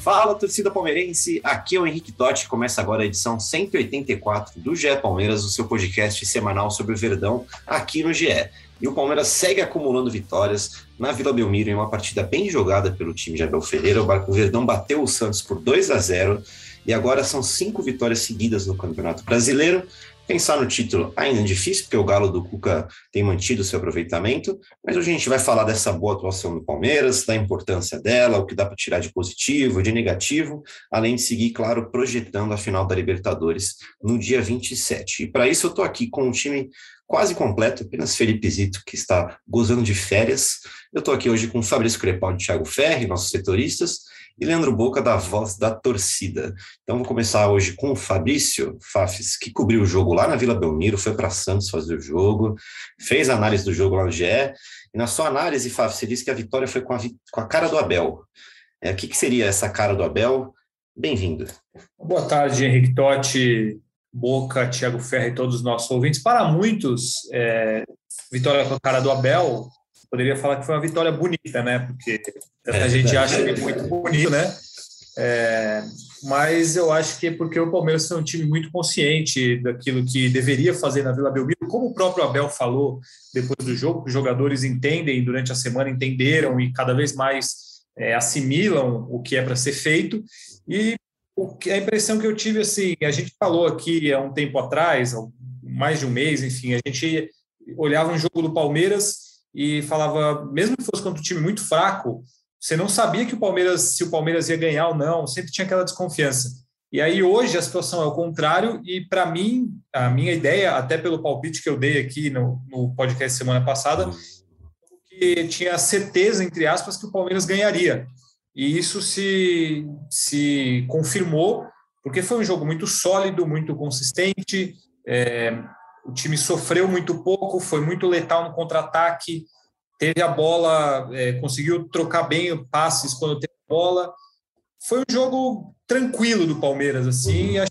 Fala, torcida palmeirense! Aqui é o Henrique Totti. Começa agora a edição 184 do GE Palmeiras, o seu podcast semanal sobre o Verdão aqui no GE. E o Palmeiras segue acumulando vitórias na Vila Belmiro em uma partida bem jogada pelo time de Abel Ferreira. O Verdão bateu o Santos por 2 a 0 e agora são cinco vitórias seguidas no Campeonato Brasileiro. Pensar no título ainda é difícil, porque o Galo do Cuca tem mantido seu aproveitamento, mas hoje a gente vai falar dessa boa atuação do Palmeiras, da importância dela, o que dá para tirar de positivo, de negativo, além de seguir, claro, projetando a final da Libertadores no dia 27. E para isso eu estou aqui com um time quase completo, apenas Felipe Zito, que está gozando de férias. Eu estou aqui hoje com Fabrício Crepaldi e Thiago Ferri, nossos setoristas, e Leandro Boca, da Voz da Torcida. Então, vou começar hoje com o Fabrício Fafis, que cobriu o jogo lá na Vila Belmiro, foi para Santos fazer o jogo, fez a análise do jogo lá no GE, e na sua análise, Fafis, você disse que a vitória foi com a, com a cara do Abel. É, o que, que seria essa cara do Abel? Bem-vindo. Boa tarde, Henrique Totti, Boca, Thiago Ferre e todos os nossos ouvintes. Para muitos, é, vitória com a cara do Abel poderia falar que foi uma vitória bonita, né? Porque é, a gente acha ele muito bonito, né? É, mas eu acho que é porque o Palmeiras é um time muito consciente daquilo que deveria fazer na Vila Belmiro, como o próprio Abel falou depois do jogo, os jogadores entendem durante a semana, entenderam e cada vez mais é, assimilam o que é para ser feito. E o que, a impressão que eu tive, assim, a gente falou aqui há um tempo atrás, mais de um mês, enfim, a gente olhava um jogo do Palmeiras e falava, mesmo que fosse contra um time muito fraco, você não sabia que o Palmeiras, se o Palmeiras ia ganhar ou não, sempre tinha aquela desconfiança. E aí hoje a situação é o contrário, e para mim, a minha ideia, até pelo palpite que eu dei aqui no, no podcast semana passada, que tinha certeza, entre aspas, que o Palmeiras ganharia. E isso se, se confirmou, porque foi um jogo muito sólido, muito consistente, é, o time sofreu muito pouco, foi muito letal no contra-ataque, teve a bola, é, conseguiu trocar bem passes quando teve a bola. Foi um jogo tranquilo do Palmeiras, assim, que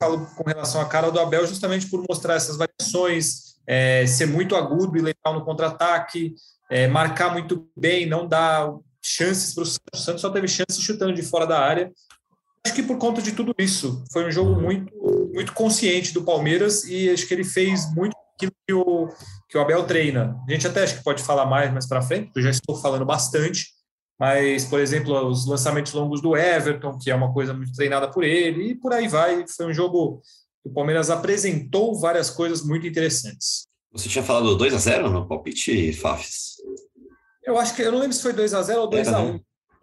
falo com relação à cara do Abel justamente por mostrar essas variações, é, ser muito agudo e letal no contra-ataque, é, marcar muito bem, não dar chances para o Santos. O Santos só teve chances chutando de fora da área. Acho que por conta de tudo isso, foi um jogo muito muito consciente do Palmeiras e acho que ele fez muito aquilo que o, que o Abel treina. A gente até acho que pode falar mais mais para frente, eu já estou falando bastante, mas, por exemplo, os lançamentos longos do Everton, que é uma coisa muito treinada por ele, e por aí vai. Foi um jogo que o Palmeiras apresentou várias coisas muito interessantes. Você tinha falado 2 a 0 no palpite, Fafs? Eu acho que eu não lembro se foi 2 a 0 ou 2 a 1, né?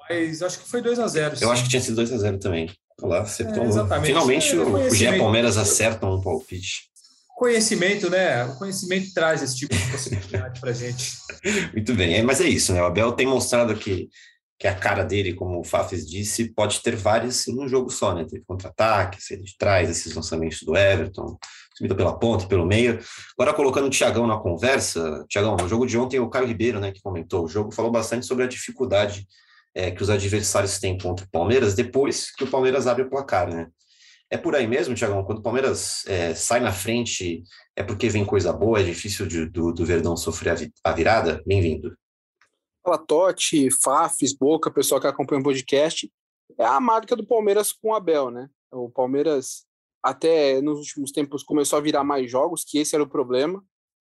Mas acho que foi 2 a 0. Eu acho que tinha sido 2 a 0 também. Lá, acertou. É, Finalmente é, o GE Palmeiras acerta um palpite. Conhecimento, né? O conhecimento traz esse tipo de possibilidade para gente. Muito bem, é, mas é isso, né? O Abel tem mostrado que, que a cara dele, como o Fafes disse, pode ter várias em um jogo só, né? Teve contra-ataque, ele traz esses lançamentos do Everton, subida pela ponta, pelo meio. Agora colocando o Tiagão na conversa, Tiagão, no jogo de ontem o Caio Ribeiro, né, que comentou o jogo, falou bastante sobre a dificuldade é, que os adversários têm contra o Palmeiras depois que o Palmeiras abre o placar, né? É por aí mesmo, Tiagão? Quando o Palmeiras é, sai na frente, é porque vem coisa boa, é difícil de, do, do Verdão sofrer a, vi, a virada? Bem-vindo. Fala, Totti, Fafs, Boca, pessoal que acompanha o podcast. É a marca do Palmeiras com o Abel, né? O Palmeiras, até nos últimos tempos, começou a virar mais jogos, que esse era o problema.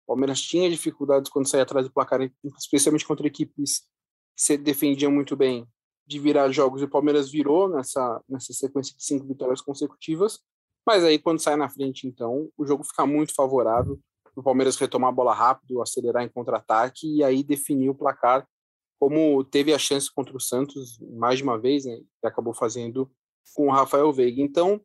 O Palmeiras tinha dificuldades quando saía atrás do placar, especialmente contra equipes se defendia muito bem de virar jogos e o Palmeiras virou nessa, nessa sequência de cinco vitórias consecutivas. Mas aí, quando sai na frente, então, o jogo fica muito favorável. O Palmeiras retomar a bola rápido, acelerar em contra-ataque e aí definir o placar, como teve a chance contra o Santos mais de uma vez, né? E acabou fazendo com o Rafael Veiga. Então,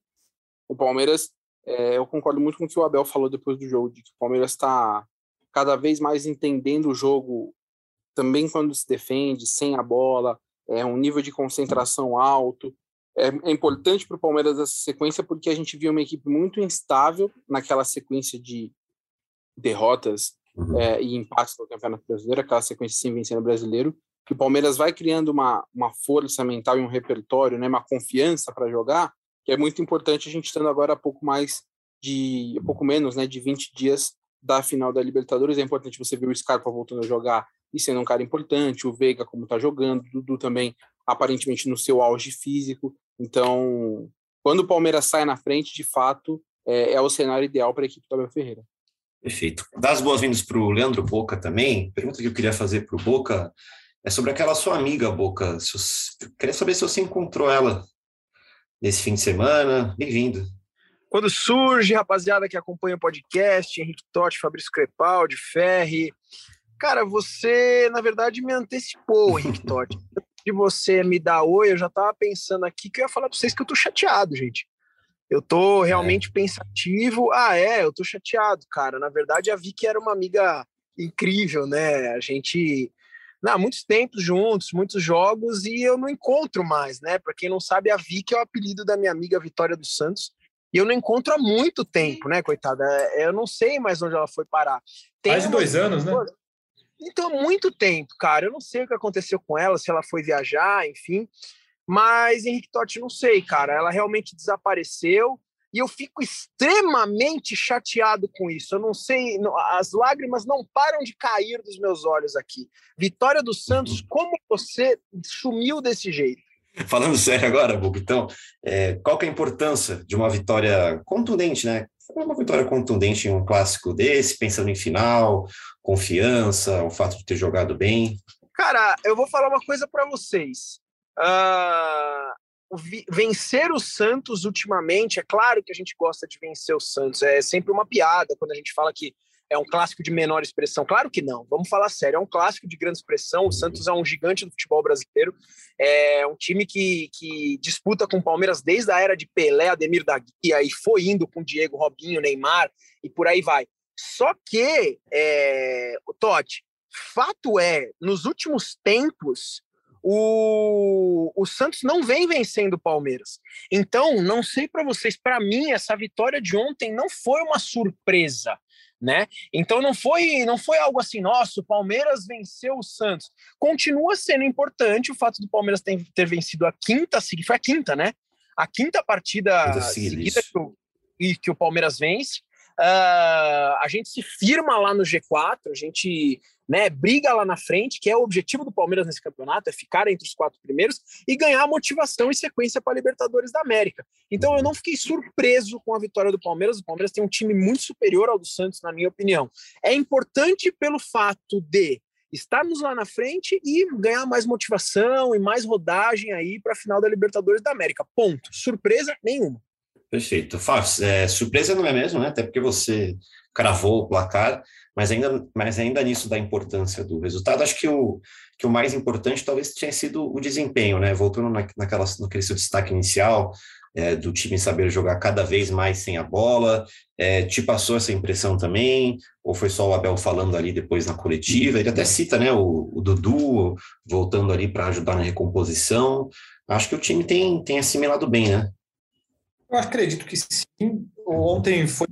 o Palmeiras, é, eu concordo muito com o que o Abel falou depois do jogo, de que o Palmeiras está cada vez mais entendendo o jogo também quando se defende, sem a bola, é um nível de concentração alto. é, é importante para o Palmeiras essa sequência porque a gente viu uma equipe muito instável naquela sequência de derrotas uhum. é, e empates no Campeonato Brasileiro, aquela sequência sem vencer no Brasileiro, que o Palmeiras vai criando uma, uma força mental e um repertório, né, uma confiança para jogar, que é muito importante a gente estando agora a pouco mais de, pouco menos, né, de 20 dias da final da Libertadores. É importante você ver o Scarpa voltando a jogar e sendo um cara importante, o Veiga como está jogando, o Dudu também aparentemente no seu auge físico. Então, quando o Palmeiras sai na frente, de fato, é, é o cenário ideal para a equipe do Abel Ferreira. Perfeito. Dá as boas-vindas para o Leandro Boca também. Pergunta que eu queria fazer para o Boca é sobre aquela sua amiga, Boca. Eu queria saber se você encontrou ela nesse fim de semana. Bem-vindo. Quando surge, rapaziada que acompanha o podcast, Henrique Totti, Fabrício Crepaldi, Ferri. Cara, você, na verdade, me antecipou, Henrique Totti. De você me dar oi, eu já tava pensando aqui que eu ia falar para vocês que eu tô chateado, gente. Eu tô realmente é. pensativo. Ah, é, eu tô chateado, cara. Na verdade, a Vicky era uma amiga incrível, né? A gente não, muitos tempos juntos, muitos jogos, e eu não encontro mais, né? Para quem não sabe, a Vicky é o apelido da minha amiga Vitória dos Santos, e eu não encontro há muito tempo, né, coitada? Eu não sei mais onde ela foi parar. Tem mais de dois anos, né? Então, muito tempo, cara. Eu não sei o que aconteceu com ela, se ela foi viajar, enfim. Mas Henrique Totti, não sei, cara. Ela realmente desapareceu e eu fico extremamente chateado com isso. Eu não sei, as lágrimas não param de cair dos meus olhos aqui. Vitória do Santos, uhum. como você sumiu desse jeito? Falando sério agora, Bobo, então, é, qual que é a importância de uma vitória contundente, né? Uma vitória contundente em um clássico desse, pensando em final, confiança, o fato de ter jogado bem? Cara, eu vou falar uma coisa para vocês. Uh, vencer o Santos ultimamente, é claro que a gente gosta de vencer o Santos, é sempre uma piada quando a gente fala que é um clássico de menor expressão. Claro que não, vamos falar sério, é um clássico de grande expressão. O Santos é um gigante do futebol brasileiro, é um time que, que disputa com o Palmeiras desde a era de Pelé, Ademir da Guia, e foi indo com Diego, Robinho, Neymar e por aí vai. Só que, é, Totti, fato é, nos últimos tempos, o, o Santos não vem vencendo o Palmeiras. Então, não sei para vocês, para mim, essa vitória de ontem não foi uma surpresa. Né? Então não foi não foi algo assim, nossa, o Palmeiras venceu o Santos. Continua sendo importante o fato do Palmeiras ter, ter vencido a quinta, foi a quinta, né? A quinta partida seguida que o, que o Palmeiras vence. Uh, a gente se firma lá no G4, a gente né, briga lá na frente, que é o objetivo do Palmeiras nesse campeonato, é ficar entre os quatro primeiros e ganhar motivação e sequência para a Libertadores da América. Então eu não fiquei surpreso com a vitória do Palmeiras. O Palmeiras tem um time muito superior ao do Santos, na minha opinião. É importante pelo fato de estarmos lá na frente e ganhar mais motivação e mais rodagem aí para a final da Libertadores da América. Ponto. Surpresa nenhuma. Perfeito. Fábio, é, surpresa não é mesmo, né? Até porque você cravou o placar, mas ainda, mas ainda nisso da importância do resultado, acho que o, que o mais importante talvez tenha sido o desempenho, né? Voltando na, naquela, naquele seu destaque inicial, é, do time saber jogar cada vez mais sem a bola, é, te passou essa impressão também? Ou foi só o Abel falando ali depois na coletiva? Ele até cita, né, o, o Dudu voltando ali para ajudar na recomposição. Acho que o time tem, tem assimilado bem, né? Eu acredito que sim. Ontem foi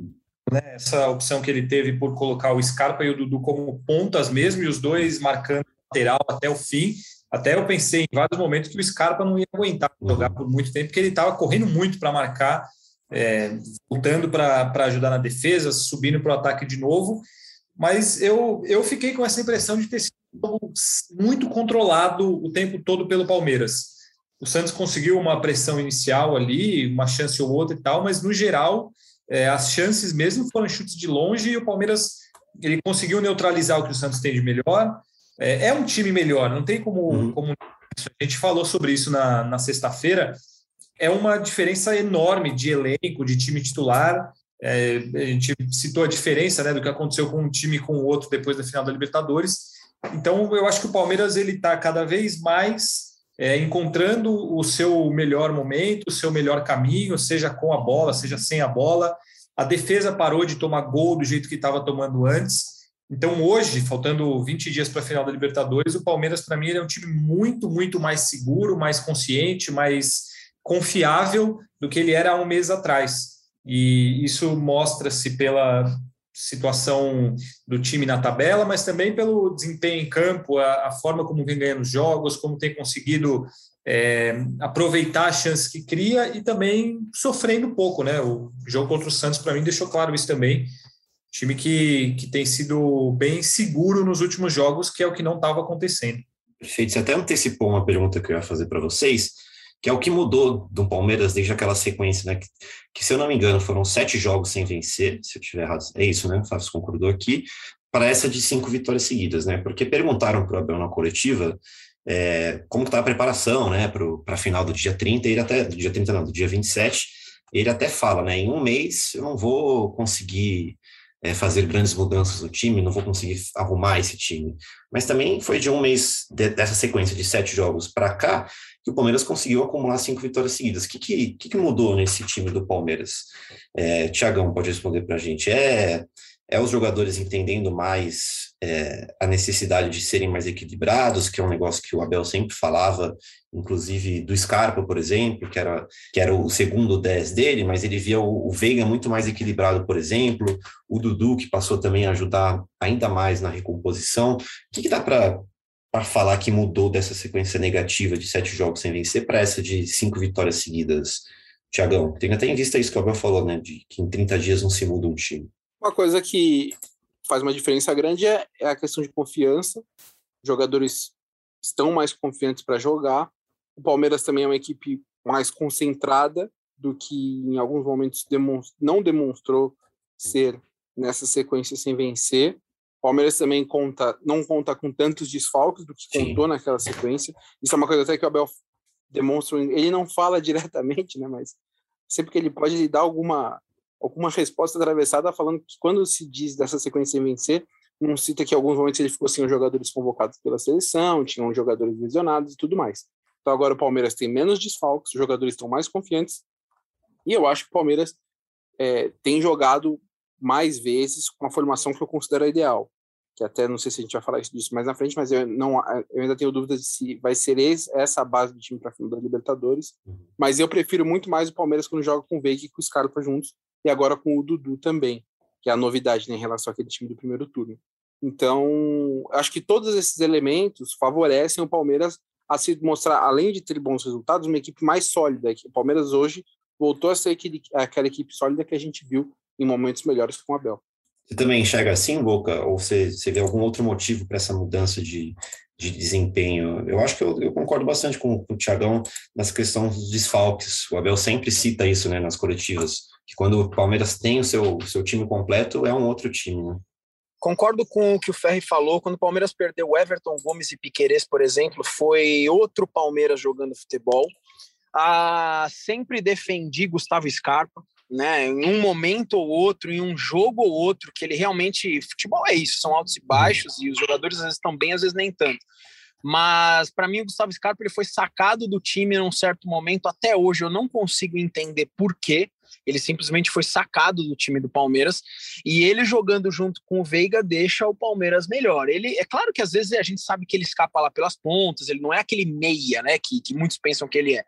né, essa opção que ele teve por colocar o Scarpa e o Dudu como pontas mesmo, e os dois marcando lateral até o fim. Até eu pensei em vários momentos que o Scarpa não ia aguentar jogar por muito tempo, porque ele estava correndo muito para marcar, é, voltando para ajudar na defesa, subindo para o ataque de novo. Mas eu, eu fiquei com essa impressão de ter sido muito controlado o tempo todo pelo Palmeiras. O Santos conseguiu uma pressão inicial ali, uma chance ou outra e tal, mas no geral é, as chances mesmo foram chutes de longe e o Palmeiras ele conseguiu neutralizar o que o Santos tem de melhor. É, é um time melhor, não tem como, uhum. como. A gente falou sobre isso na, na sexta-feira. É uma diferença enorme de elenco, de time titular. É, a gente citou a diferença né, do que aconteceu com um time e com o outro depois da final da Libertadores. Então, eu acho que o Palmeiras ele está cada vez mais é, encontrando o seu melhor momento, o seu melhor caminho, seja com a bola, seja sem a bola. A defesa parou de tomar gol do jeito que estava tomando antes. Então, hoje, faltando 20 dias para a final da Libertadores, o Palmeiras, para mim, é um time muito, muito mais seguro, mais consciente, mais confiável do que ele era há um mês atrás. E isso mostra-se pela situação do time na tabela, mas também pelo desempenho em campo, a, a forma como vem ganhando os jogos, como tem conseguido é, aproveitar as chances que cria e também sofrendo um pouco, né? O jogo contra o Santos, para mim, deixou claro isso também. Time que, que tem sido bem seguro nos últimos jogos, que é o que não estava acontecendo. Perfeito. Você até antecipou uma pergunta que eu ia fazer para vocês, que é o que mudou do Palmeiras desde aquela sequência, né? Que, que, se eu não me engano, foram sete jogos sem vencer, se eu estiver errado. É isso, né? O Fábio concordou aqui, para essa de cinco vitórias seguidas, né? Porque perguntaram para o Abel na coletiva é, como está a preparação, né, para a final do dia 30, ele até, do dia 30 não, do dia 27, ele até fala, né, em um mês eu não vou conseguir é, fazer grandes mudanças no time, não vou conseguir arrumar esse time. Mas também foi de um mês de, dessa sequência de sete jogos para cá que o Palmeiras conseguiu acumular cinco vitórias seguidas. O que, que, que mudou nesse time do Palmeiras? É, Tiagão pode responder para a gente. É, é os jogadores entendendo mais é, a necessidade de serem mais equilibrados, que é um negócio que o Abel sempre falava, inclusive do Scarpa, por exemplo, que era, que era o segundo 10 dele, mas ele via o, o Veiga muito mais equilibrado, por exemplo, o Dudu, que passou também a ajudar ainda mais na recomposição. O que, que dá para para falar que mudou dessa sequência negativa de sete jogos sem vencer para essa de cinco vitórias seguidas, Tiagão? Tem até em vista isso que o Abel falou, né? De que em 30 dias não se muda um time. Uma coisa que faz uma diferença grande é, é a questão de confiança. Os jogadores estão mais confiantes para jogar. O Palmeiras também é uma equipe mais concentrada do que em alguns momentos não demonstrou ser nessa sequência sem vencer. O Palmeiras também conta, não conta com tantos desfalques do que Sim. contou naquela sequência. Isso é uma coisa até que o Abel demonstra. Ele não fala diretamente, né? Mas sempre que ele pode, ele dá alguma alguma resposta atravessada falando que quando se diz dessa sequência sem vencer, não cita que em alguns momentos ele ficou sem os jogadores convocados pela seleção, tinham jogadores lesionados e tudo mais. Então agora o Palmeiras tem menos desfalques, os jogadores estão mais confiantes, e eu acho que o Palmeiras é, tem jogado mais vezes com a formação que eu considero ideal. Que até não sei se a gente vai falar disso mais na frente, mas eu, não, eu ainda tenho dúvidas de se vai ser esse, essa a base do time para final da Libertadores. Uhum. Mas eu prefiro muito mais o Palmeiras quando joga com o Veiga e com o Scarpa juntos, e agora com o Dudu também, que é a novidade né, em relação àquele time do primeiro turno. Então, acho que todos esses elementos favorecem o Palmeiras a se mostrar, além de ter bons resultados, uma equipe mais sólida. O Palmeiras hoje voltou a ser aquele, aquela equipe sólida que a gente viu em momentos melhores com o Abel. Você também enxerga assim, Boca? Ou você, você vê algum outro motivo para essa mudança de, de desempenho? Eu acho que eu, eu concordo bastante com, com o Tiagão nessa questão dos desfalques. O Abel sempre cita isso né, nas coletivas que quando o Palmeiras tem o seu, seu time completo, é um outro time, né? Concordo com o que o Ferri falou. Quando o Palmeiras perdeu Everton Gomes e Piquerez, por exemplo, foi outro Palmeiras jogando futebol. Ah, sempre defendi Gustavo Scarpa, né? Em um momento ou outro, em um jogo ou outro, que ele realmente. Futebol é isso, são altos e baixos, e os jogadores às vezes estão bem, às vezes nem tanto. Mas para mim o Gustavo Scarpa ele foi sacado do time num certo momento. Até hoje eu não consigo entender por quê. Ele simplesmente foi sacado do time do Palmeiras e ele jogando junto com o Veiga deixa o Palmeiras melhor. Ele é claro que às vezes a gente sabe que ele escapa lá pelas pontas, ele não é aquele meia, né, que, que muitos pensam que ele é.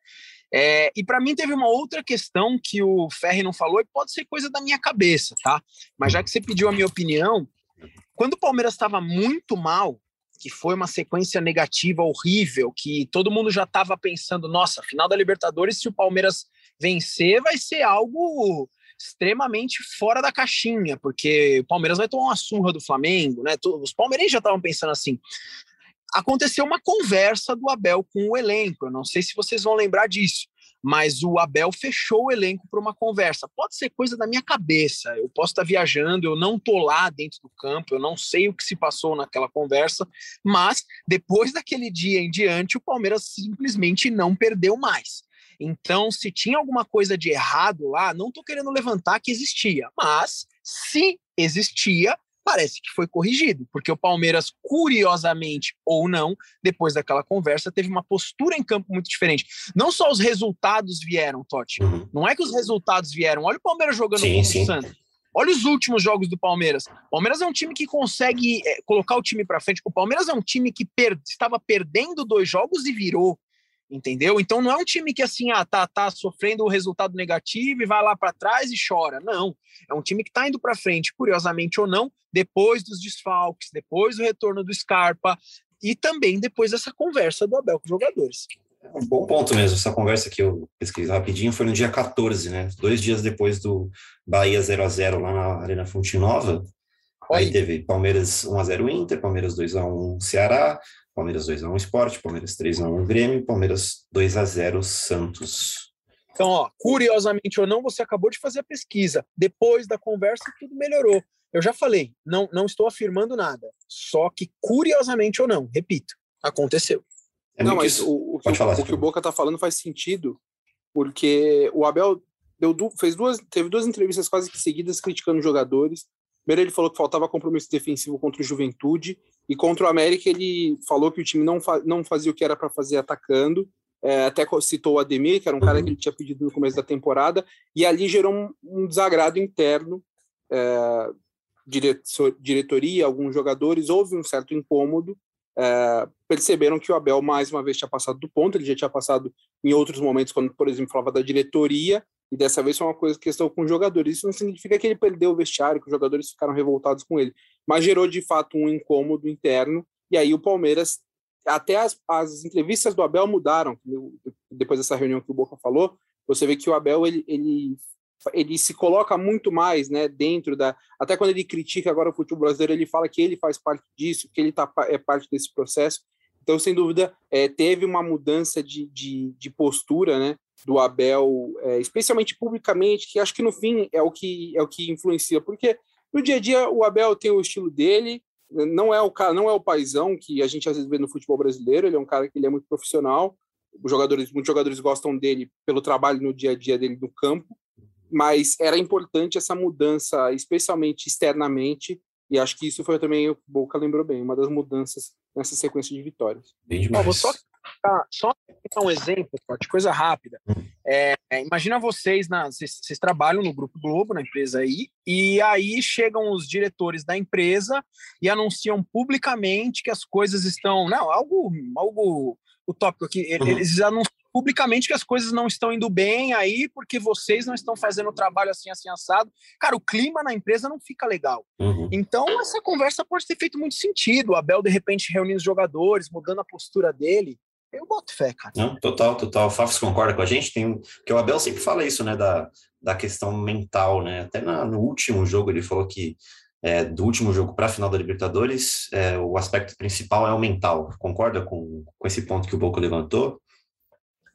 É, e para mim teve uma outra questão que o Ferri não falou e pode ser coisa da minha cabeça, tá? Mas já que você pediu a minha opinião, quando o Palmeiras estava muito mal, que foi uma sequência negativa horrível, que todo mundo já estava pensando, nossa, final da Libertadores, se o Palmeiras vencer, vai ser algo extremamente fora da caixinha, porque o Palmeiras vai tomar uma surra do Flamengo, né? Os palmeirenses já estavam pensando assim. Aconteceu uma conversa do Abel com o elenco, eu não sei se vocês vão lembrar disso mas o Abel fechou o elenco para uma conversa. Pode ser coisa da minha cabeça, eu posso estar viajando, eu não estou lá dentro do campo, eu não sei o que se passou naquela conversa, mas depois daquele dia em diante, o Palmeiras simplesmente não perdeu mais. Então, se tinha alguma coisa de errado lá, não estou querendo levantar que existia, mas se existia, parece que foi corrigido, porque o Palmeiras, curiosamente ou não, depois daquela conversa, teve uma postura em campo muito diferente. Não só os resultados vieram, Totti. Uhum. Não é que os resultados vieram. Olha o Palmeiras jogando sim, contra o Santos. Olha os últimos jogos do Palmeiras. O Palmeiras é um time que consegue é, colocar o time para frente. O Palmeiras é um time que per estava perdendo dois jogos e virou. Entendeu? Então não é um time que assim, ah, tá, tá sofrendo o resultado negativo e vai lá para trás e chora. Não, é um time que está indo para frente, curiosamente ou não, depois dos desfalques, depois do retorno do Scarpa e também depois dessa conversa do Abel com os jogadores. É um bom ponto mesmo, essa conversa que eu pesquisei rapidinho foi no dia 14, né? Dois dias depois do Bahia 0 a 0 lá na Arena Fonte Nova. Aí teve Palmeiras 1x0 Inter, Palmeiras 2x1 Ceará, Palmeiras 2x1 Sport, Palmeiras 3x1 Grêmio, Palmeiras 2x0 Santos. Então, ó, curiosamente ou não, você acabou de fazer a pesquisa. Depois da conversa, tudo melhorou. Eu já falei, não, não estou afirmando nada. Só que, curiosamente ou não, repito, aconteceu. É não, mas o, o, que, falar, o, que o Boca está falando faz sentido, porque o Abel deu, fez duas, teve duas entrevistas quase que seguidas criticando jogadores. Primeiro ele falou que faltava compromisso defensivo contra o Juventude e contra o América ele falou que o time não, fa não fazia o que era para fazer atacando. É, até citou o Ademir, que era um cara que ele tinha pedido no começo da temporada, e ali gerou um, um desagrado interno. É, diretoria, alguns jogadores, houve um certo incômodo. É, perceberam que o Abel mais uma vez tinha passado do ponto, ele já tinha passado em outros momentos, quando, por exemplo, falava da diretoria, e dessa vez foi uma coisa questão com os jogadores. Isso não significa que ele perdeu o vestiário, que os jogadores ficaram revoltados com ele, mas gerou de fato um incômodo interno. E aí o Palmeiras, até as, as entrevistas do Abel mudaram. Depois dessa reunião que o Boca falou, você vê que o Abel ele, ele, ele se coloca muito mais né, dentro da. Até quando ele critica agora o futebol brasileiro, ele fala que ele faz parte disso, que ele tá, é parte desse processo. Então, sem dúvida, é, teve uma mudança de, de, de postura, né? Do Abel, é, especialmente publicamente, que acho que no fim é o que é o que influencia, porque no dia a dia o Abel tem o estilo dele, não é o cara, não é o paizão que a gente às vezes vê no futebol brasileiro, ele é um cara que ele é muito profissional. Os jogadores, muitos jogadores gostam dele pelo trabalho no dia a dia dele no campo, mas era importante essa mudança, especialmente externamente, e acho que isso foi também o Boca lembrou bem, uma das mudanças nessa sequência de vitórias. Bem demais. vou só Tá, só um exemplo, de coisa rápida. Hum. É, imagina vocês, na, vocês, vocês, trabalham no Grupo Globo, na empresa aí, e aí chegam os diretores da empresa e anunciam publicamente que as coisas estão. Não, algo, algo utópico aqui. Uhum. Eles anunciam publicamente que as coisas não estão indo bem aí porque vocês não estão fazendo o trabalho assim, assim, assado. Cara, o clima na empresa não fica legal. Uhum. Então, essa conversa pode ter feito muito sentido. O Abel, de repente, reunindo os jogadores, mudando a postura dele. Eu boto fé, cara. Não, total, total. O Fafs concorda com a gente? Tem que o Abel sempre fala isso, né, da, da questão mental, né? Até na, no último jogo ele falou que é, do último jogo para a final da Libertadores, é, o aspecto principal é o mental. Concorda com, com esse ponto que o Boco levantou?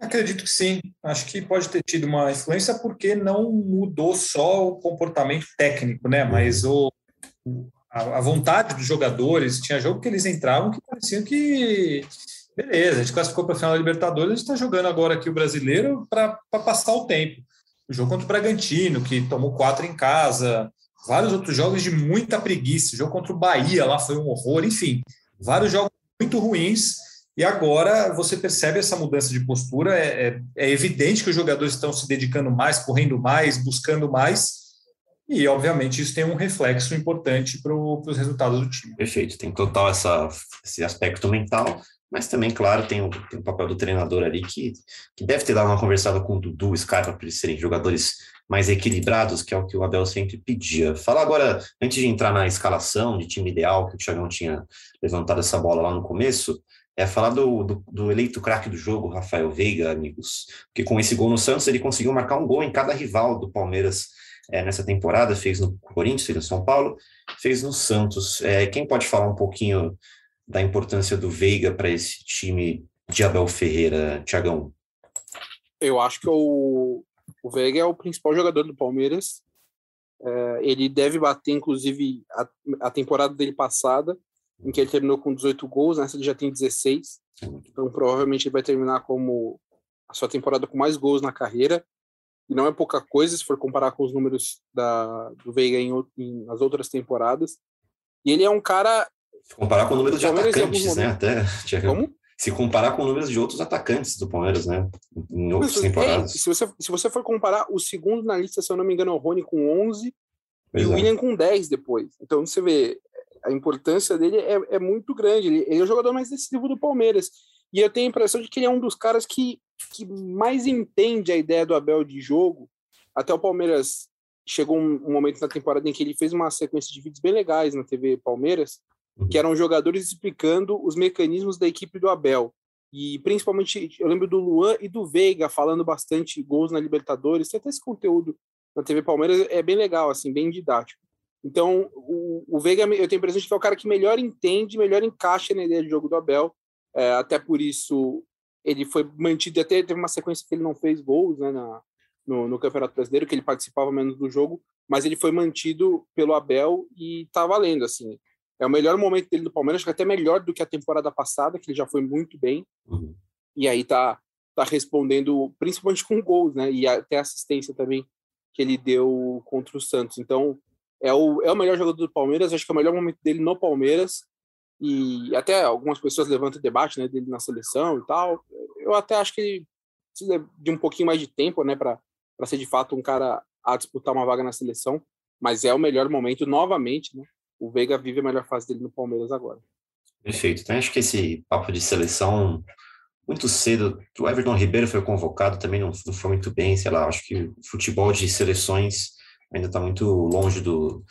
Acredito que sim. Acho que pode ter tido uma influência porque não mudou só o comportamento técnico, né? Mas o, a, vontade dos jogadores. Tinha jogo que eles entravam que pareciam que beleza, a gente classificou para a final da Libertadores, a gente está jogando agora aqui o brasileiro para passar o tempo. O jogo contra o Bragantino, que tomou quatro em casa, vários outros jogos de muita preguiça. O jogo contra o Bahia lá foi um horror, enfim, vários jogos muito ruins. E agora você percebe essa mudança de postura. É, é, é evidente que os jogadores estão se dedicando mais, correndo mais, buscando mais. E, obviamente, isso tem um reflexo importante para os resultados do time. Perfeito, tem total essa, esse aspecto mental, mas também, claro, tem o, tem o papel do treinador ali que, que deve ter dado uma conversada com o Dudu, Scarpa, para eles serem jogadores mais equilibrados, que é o que o Abel sempre pedia. Fala agora, antes de entrar na escalação de time ideal, que o Thiagão tinha levantado essa bola lá no começo, é falar do, do, do eleito craque do jogo, Rafael Veiga, amigos, porque com esse gol no Santos ele conseguiu marcar um gol em cada rival do Palmeiras é, nessa temporada, fez no Corinthians, fez no São Paulo, fez no Santos. É, quem pode falar um pouquinho da importância do Veiga para esse time de Abel Ferreira, Tiagão? Eu acho que o, o Veiga é o principal jogador do Palmeiras. É, ele deve bater, inclusive, a, a, temporada dele passada, em que ele terminou com 18 gols, nessa ele já tem 16. Então, provavelmente, ele vai terminar como a sua temporada com mais gols na carreira. E não é pouca coisa se for comparar com os números da, do Veiga em, em nas outras temporadas. E ele é um cara se comparar com números de atacantes, né? Até, Como? Se comparar com números de outros atacantes do Palmeiras, né? Em outras Mas, temporadas. É, se, você, se você for comparar, o segundo na lista, se eu não me engano, é o Rony com 11 pois e o é. William com 10 depois. Então você vê, a importância dele é, é muito grande. Ele, ele, é o jogador mais decisivo do Palmeiras. E eu tenho a impressão de que ele é um dos caras que, que mais entende a ideia do Abel de jogo. Até o Palmeiras chegou um, um momento na temporada em que ele fez uma sequência de vídeos bem legais na TV Palmeiras, que eram jogadores explicando os mecanismos da equipe do Abel. E principalmente, eu lembro do Luan e do Veiga falando bastante gols na Libertadores. Tem até esse conteúdo na TV Palmeiras, é bem legal, assim, bem didático. Então, o, o Veiga, eu tenho a impressão de que é o cara que melhor entende, melhor encaixa na ideia de jogo do Abel. É, até por isso, ele foi mantido, até teve uma sequência que ele não fez gols né, na, no, no Campeonato Brasileiro, que ele participava menos do jogo, mas ele foi mantido pelo Abel e tá valendo, assim. É o melhor momento dele do Palmeiras, acho que até melhor do que a temporada passada, que ele já foi muito bem. Uhum. E aí tá, tá respondendo, principalmente com gols, né? E até assistência também que ele deu contra o Santos. Então, é o, é o melhor jogador do Palmeiras, acho que é o melhor momento dele no Palmeiras. E até algumas pessoas levantam debate né, dele na seleção e tal. Eu até acho que ele precisa de um pouquinho mais de tempo, né, para ser de fato um cara a disputar uma vaga na seleção. Mas é o melhor momento, novamente, né? o Veiga vive a melhor fase dele no Palmeiras agora. Perfeito. Então, acho que esse papo de seleção, muito cedo, o Everton Ribeiro foi convocado, também não, não foi muito bem, sei lá, acho que o futebol de seleções ainda está muito longe do,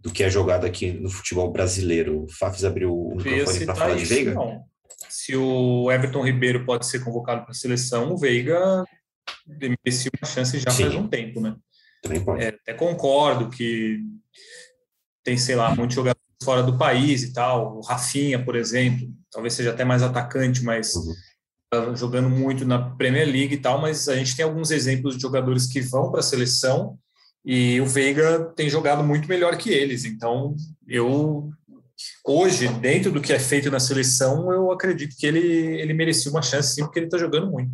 do que é jogado aqui no futebol brasileiro. O Fafis abriu o microfone para falar isso, de Veiga? Não. Se o Everton Ribeiro pode ser convocado para a seleção, o Veiga merecia uma chance já Sim. faz um tempo, né? Também pode. É, até concordo que tem, sei lá, muitos jogadores fora do país e tal. O Rafinha, por exemplo, talvez seja até mais atacante, mas uhum. tá jogando muito na Premier League e tal. Mas a gente tem alguns exemplos de jogadores que vão para a seleção e o Veiga tem jogado muito melhor que eles. Então, eu hoje, dentro do que é feito na seleção, eu acredito que ele, ele merecia uma chance sim, porque ele está jogando muito.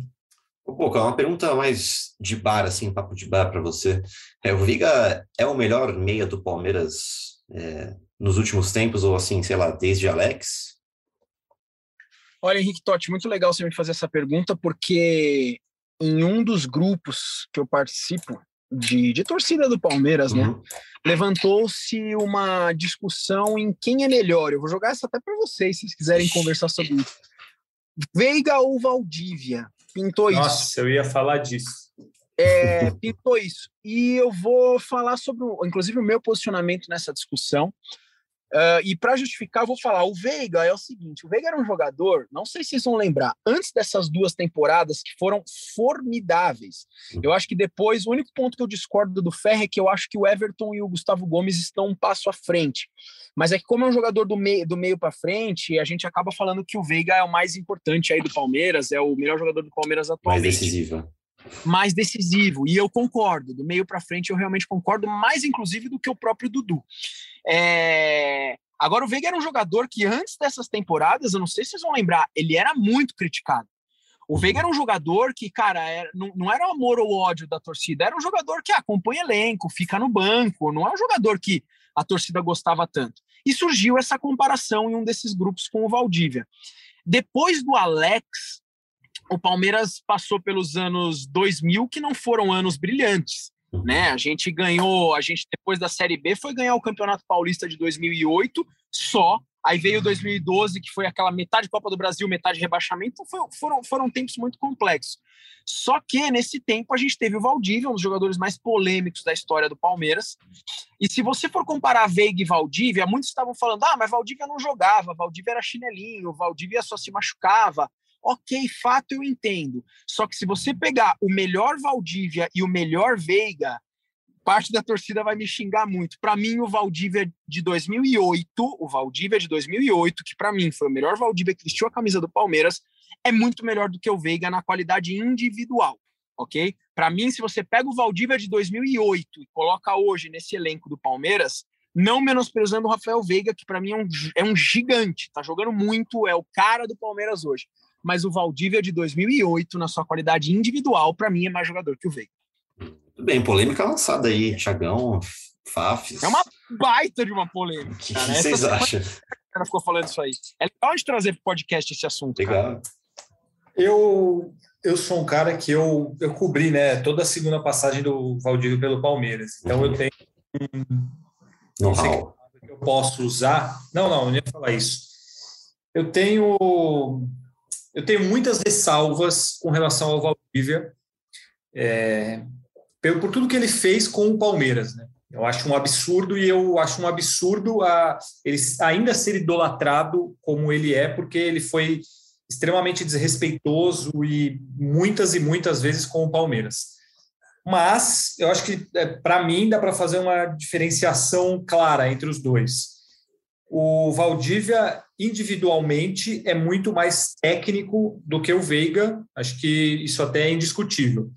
Pô, uma pergunta mais de bar, assim, papo de bar para você. É, o Viga é o melhor meia do Palmeiras é, nos últimos tempos, ou assim, sei lá, desde Alex? Olha, Henrique Totti, muito legal você me fazer essa pergunta, porque em um dos grupos que eu participo de, de torcida do Palmeiras, né, uhum. né? Levantou-se uma discussão em quem é melhor. Eu vou jogar essa até para vocês, se vocês quiserem conversar sobre isso. Veiga ou Valdívia? Pintou Nossa, isso. Nossa, eu ia falar disso é, pintou isso. E eu vou falar sobre, inclusive, o meu posicionamento nessa discussão. Uh, e para justificar, eu vou falar: o Veiga é o seguinte: o Veiga era um jogador, não sei se vocês vão lembrar, antes dessas duas temporadas que foram formidáveis. Eu acho que depois, o único ponto que eu discordo do Ferre é que eu acho que o Everton e o Gustavo Gomes estão um passo à frente. Mas é que, como é um jogador do meio, do meio para frente, a gente acaba falando que o Veiga é o mais importante aí do Palmeiras, é o melhor jogador do Palmeiras atualmente. Mais decisivo mais decisivo. E eu concordo, do meio para frente eu realmente concordo, mais inclusive do que o próprio Dudu. É... Agora, o Veiga era um jogador que antes dessas temporadas, eu não sei se vocês vão lembrar, ele era muito criticado. O Veiga era um jogador que, cara, era, não, não era o amor ou ódio da torcida, era um jogador que acompanha elenco, fica no banco, não é um jogador que a torcida gostava tanto. E surgiu essa comparação em um desses grupos com o Valdívia. Depois do Alex, o Palmeiras passou pelos anos 2000 que não foram anos brilhantes. Uhum. Né? A gente ganhou, a gente depois da Série B foi ganhar o Campeonato Paulista de 2008 só. Aí veio 2012, que foi aquela metade Copa do Brasil, metade rebaixamento. Então foi, foram, foram tempos muito complexos. Só que nesse tempo a gente teve o Valdívia, um dos jogadores mais polêmicos da história do Palmeiras. E se você for comparar Veiga e Valdívia, muitos estavam falando: ah, mas Valdívia não jogava, Valdívia era chinelinho, Valdívia só se machucava. Ok, fato eu entendo. Só que se você pegar o melhor Valdívia e o melhor Veiga, parte da torcida vai me xingar muito. Para mim, o Valdívia de 2008, o Valdívia de 2008, que para mim foi o melhor Valdívia que vestiu a camisa do Palmeiras, é muito melhor do que o Veiga na qualidade individual, ok? Para mim, se você pega o Valdívia de 2008 e coloca hoje nesse elenco do Palmeiras, não menosprezando o Rafael Veiga, que para mim é um, é um gigante, tá jogando muito, é o cara do Palmeiras hoje mas o Valdívia de 2008, na sua qualidade individual, para mim é mais jogador que o Veiga. Tudo bem, polêmica lançada aí, Thiagão, Fafs. É uma baita de uma polêmica. O que, que vocês acham? Ela ficou falando isso aí. É legal de trazer para o podcast esse assunto. Legal. Eu, eu sou um cara que eu, eu cobri né, toda a segunda passagem do Valdívia pelo Palmeiras. Então uhum. eu tenho um. Não sei que eu posso usar. Não, não, eu não ia falar isso. Eu tenho eu tenho muitas ressalvas com relação ao Valdívia, é, por tudo que ele fez com o Palmeiras. Né? Eu acho um absurdo e eu acho um absurdo a, ele ainda ser idolatrado como ele é, porque ele foi extremamente desrespeitoso e muitas e muitas vezes com o Palmeiras. Mas eu acho que, é, para mim, dá para fazer uma diferenciação clara entre os dois. O Valdívia, individualmente, é muito mais técnico do que o Veiga, acho que isso até é indiscutível.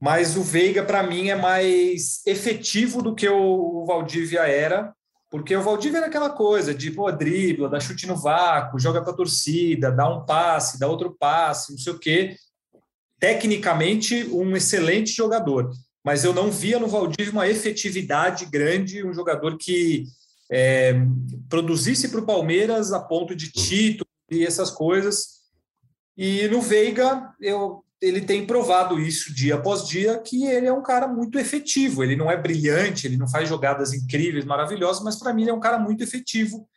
Mas o Veiga, para mim, é mais efetivo do que o Valdívia era, porque o Valdívia era aquela coisa de pô, dribla, dá chute no vácuo, joga para a torcida, dá um passe, dá outro passe, não sei o quê. Tecnicamente um excelente jogador, mas eu não via no Valdívia uma efetividade grande, um jogador que é, produzisse para o Palmeiras a ponto de título e essas coisas. E no Veiga, eu, ele tem provado isso dia após dia, que ele é um cara muito efetivo. Ele não é brilhante, ele não faz jogadas incríveis, maravilhosas, mas para mim ele é um cara muito efetivo.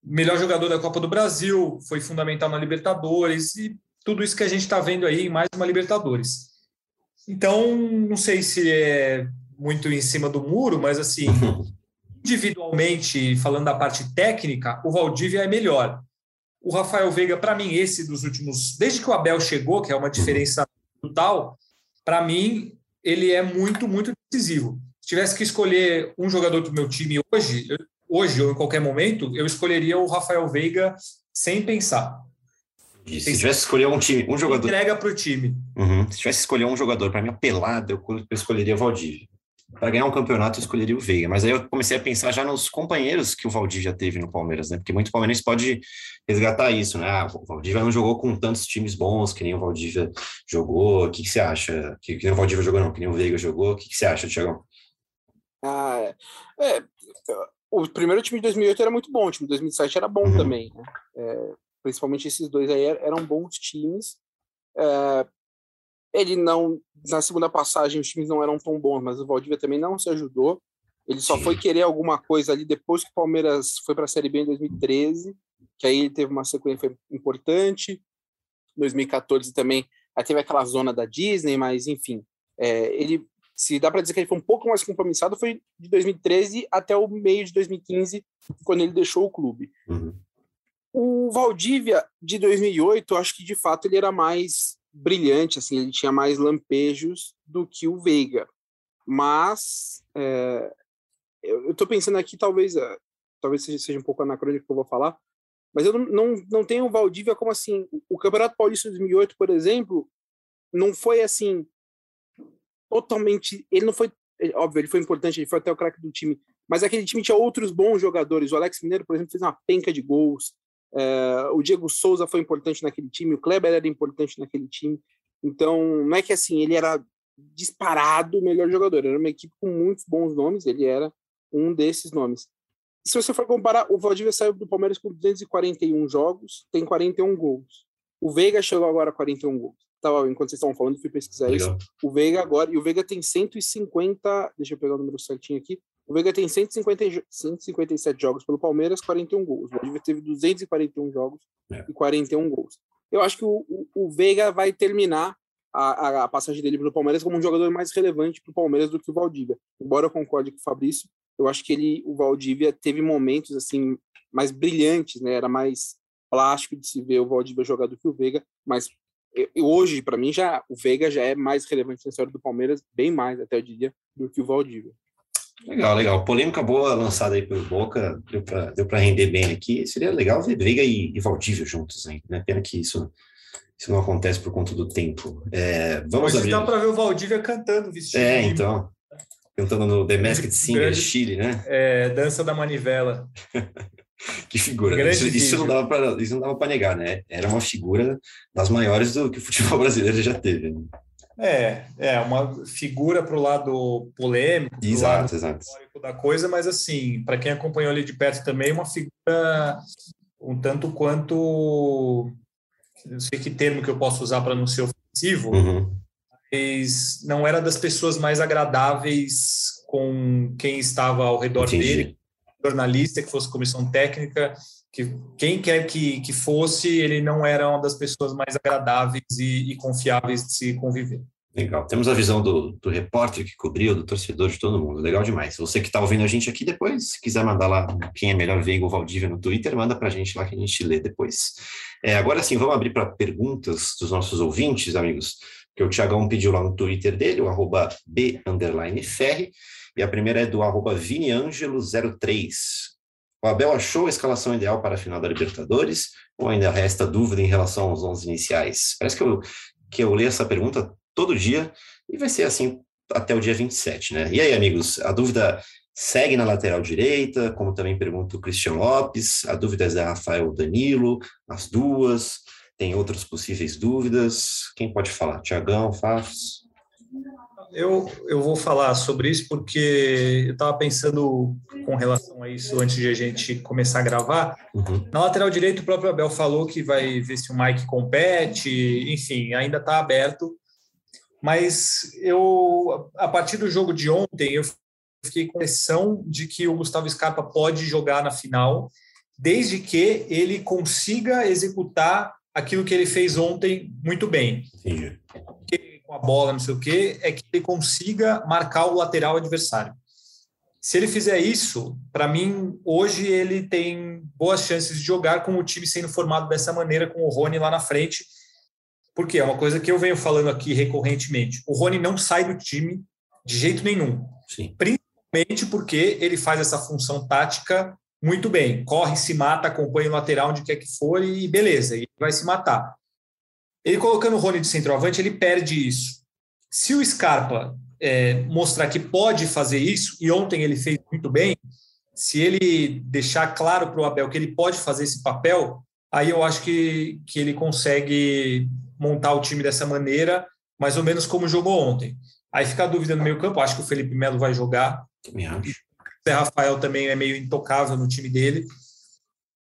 Melhor jogador da Copa do Brasil, foi fundamental na Libertadores e tudo isso que a gente está vendo aí em mais uma Libertadores. Então, não sei se é muito em cima do muro, mas assim, individualmente, falando da parte técnica, o Valdívia é melhor. O Rafael Veiga, para mim, esse dos últimos, desde que o Abel chegou, que é uma diferença brutal, para mim, ele é muito, muito decisivo. Se tivesse que escolher um jogador do meu time hoje, hoje ou em qualquer momento, eu escolheria o Rafael Veiga sem pensar. E se tivesse que escolher um time, um jogador. Entrega para o time. Uhum. Se tivesse que escolher um jogador para mim pelado, eu, eu escolheria o Valdívia. Para ganhar um campeonato, eu escolheria o Veiga. Mas aí eu comecei a pensar já nos companheiros que o Valdívia teve no Palmeiras, né? Porque muito palmeirense pode resgatar isso, né? Ah, o Valdívia não jogou com tantos times bons que nem o Valdívia jogou. O que, que você acha? Que, que nem o Valdívia jogou, não, que nem o Veiga jogou. O que, que você acha, Tiagão? Ah, é, o primeiro time de 2008 era muito bom, o time de 2007 era bom uhum. também, né? É, principalmente esses dois aí eram bons times. É, ele não, na segunda passagem, os times não eram tão bons, mas o Valdívia também não se ajudou. Ele só foi querer alguma coisa ali depois que o Palmeiras foi para a Série B em 2013, que aí ele teve uma sequência importante. 2014 também, aí teve aquela zona da Disney, mas enfim, é, ele, se dá para dizer que ele foi um pouco mais compromissado, foi de 2013 até o meio de 2015, quando ele deixou o clube. Uhum. O Valdívia de 2008, acho que de fato ele era mais brilhante, assim, ele tinha mais lampejos do que o Veiga. Mas é, eu estou pensando aqui, talvez, é, talvez seja, seja um pouco anacrônico que eu vou falar, mas eu não, não, não tenho o Valdívia como assim. O Campeonato Paulista de 2008, por exemplo, não foi assim totalmente. Ele não foi. Óbvio, ele foi importante, ele foi até o craque do time, mas aquele time tinha outros bons jogadores. O Alex Mineiro, por exemplo, fez uma penca de gols. É, o Diego Souza foi importante naquele time, o Kleber era importante naquele time. Então, não é que assim, ele era disparado o melhor jogador, era uma equipe com muitos bons nomes, ele era um desses nomes. E se você for comparar, o Valdívia saiu do Palmeiras com 241 jogos, tem 41 gols. O Veiga chegou agora a 41 gols. Tava, enquanto vocês estavam falando, fui pesquisar Legal. isso. O Veiga agora, e o Veiga tem 150, deixa eu pegar o número certinho aqui, o Veiga tem 150, 157 jogos pelo Palmeiras, 41 gols. O Valdívia teve 241 jogos é. e 41 gols. Eu acho que o, o, o Veiga vai terminar a, a, passagem dele pelo Palmeiras como um jogador mais relevante para o Palmeiras do que o Valdívia. Embora eu concorde com o Fabrício, eu acho que ele, o Valdívia teve momentos assim mais brilhantes, né? Era mais plástico de se ver o Valdívia jogar do que o Veiga, mas eu, hoje, para mim, já o Veiga já é mais relevante na história do Palmeiras, bem mais, até eu diria, do que o Valdívia. Legal, legal. Polêmica boa lançada aí pelo Boca, deu para render bem aqui. Seria legal ver Veiga e, e Valdívia juntos ainda, né? Pena que isso, isso não acontece por conta do tempo. É, vamos Hoje abrir... dá para ver o Valdívia cantando vestido. É, então. Cantando no The Masked Singer de Chile, né? É, dança da manivela. que figura. Isso, isso, não dava para isso não dava para negar, né? Era uma figura das maiores do que o futebol brasileiro já teve. Né? É, é uma figura para o lado polêmico, exato, lado exato. da coisa, mas assim, para quem acompanhou ali de perto também, uma figura um tanto quanto, não sei que termo que eu posso usar para não ser ofensivo, uhum. mas não era das pessoas mais agradáveis com quem estava ao redor Entendi. dele, jornalista que fosse comissão técnica, que quem quer que, que fosse, ele não era uma das pessoas mais agradáveis e, e confiáveis de se conviver. Legal. Temos a visão do, do repórter que cobriu, do torcedor, de todo mundo. Legal demais. Você que está ouvindo a gente aqui depois, se quiser mandar lá quem é melhor Veiga ou Valdívia no Twitter, manda para a gente lá que a gente lê depois. É, agora sim, vamos abrir para perguntas dos nossos ouvintes, amigos, que o Tiagão pediu lá no Twitter dele, o arroba B Ferri, e a primeira é do arroba ViniAngelo03. O Abel achou a escalação ideal para a final da Libertadores ou ainda resta dúvida em relação aos 11 iniciais? Parece que eu, que eu leio essa pergunta todo dia e vai ser assim até o dia 27, né? E aí, amigos, a dúvida segue na lateral direita, como também pergunta o Cristian Lopes, a dúvida é da Rafael Danilo, as duas, tem outras possíveis dúvidas. Quem pode falar? Tiagão, Fafs? Eu, eu vou falar sobre isso porque eu estava pensando com relação a isso antes de a gente começar a gravar. Uhum. Na lateral direito, o próprio Abel falou que vai ver se o Mike compete, enfim, ainda está aberto. Mas eu, a partir do jogo de ontem, eu fiquei com a impressão de que o Gustavo Scarpa pode jogar na final, desde que ele consiga executar aquilo que ele fez ontem muito bem. Sim com a bola, não sei o quê, é que ele consiga marcar o lateral adversário. Se ele fizer isso, para mim, hoje ele tem boas chances de jogar com o time sendo formado dessa maneira, com o Rony lá na frente, porque é uma coisa que eu venho falando aqui recorrentemente. O Rony não sai do time de jeito nenhum. Sim. Principalmente porque ele faz essa função tática muito bem. Corre, se mata, acompanha o lateral onde quer que for e beleza, ele vai se matar. Ele colocando o Rony de centroavante, ele perde isso. Se o Scarpa é, mostrar que pode fazer isso, e ontem ele fez muito bem, se ele deixar claro para o Abel que ele pode fazer esse papel, aí eu acho que, que ele consegue montar o time dessa maneira, mais ou menos como jogou ontem. Aí fica a dúvida no meio campo, acho que o Felipe Melo vai jogar. Acho. O Zé Rafael também é meio intocável no time dele.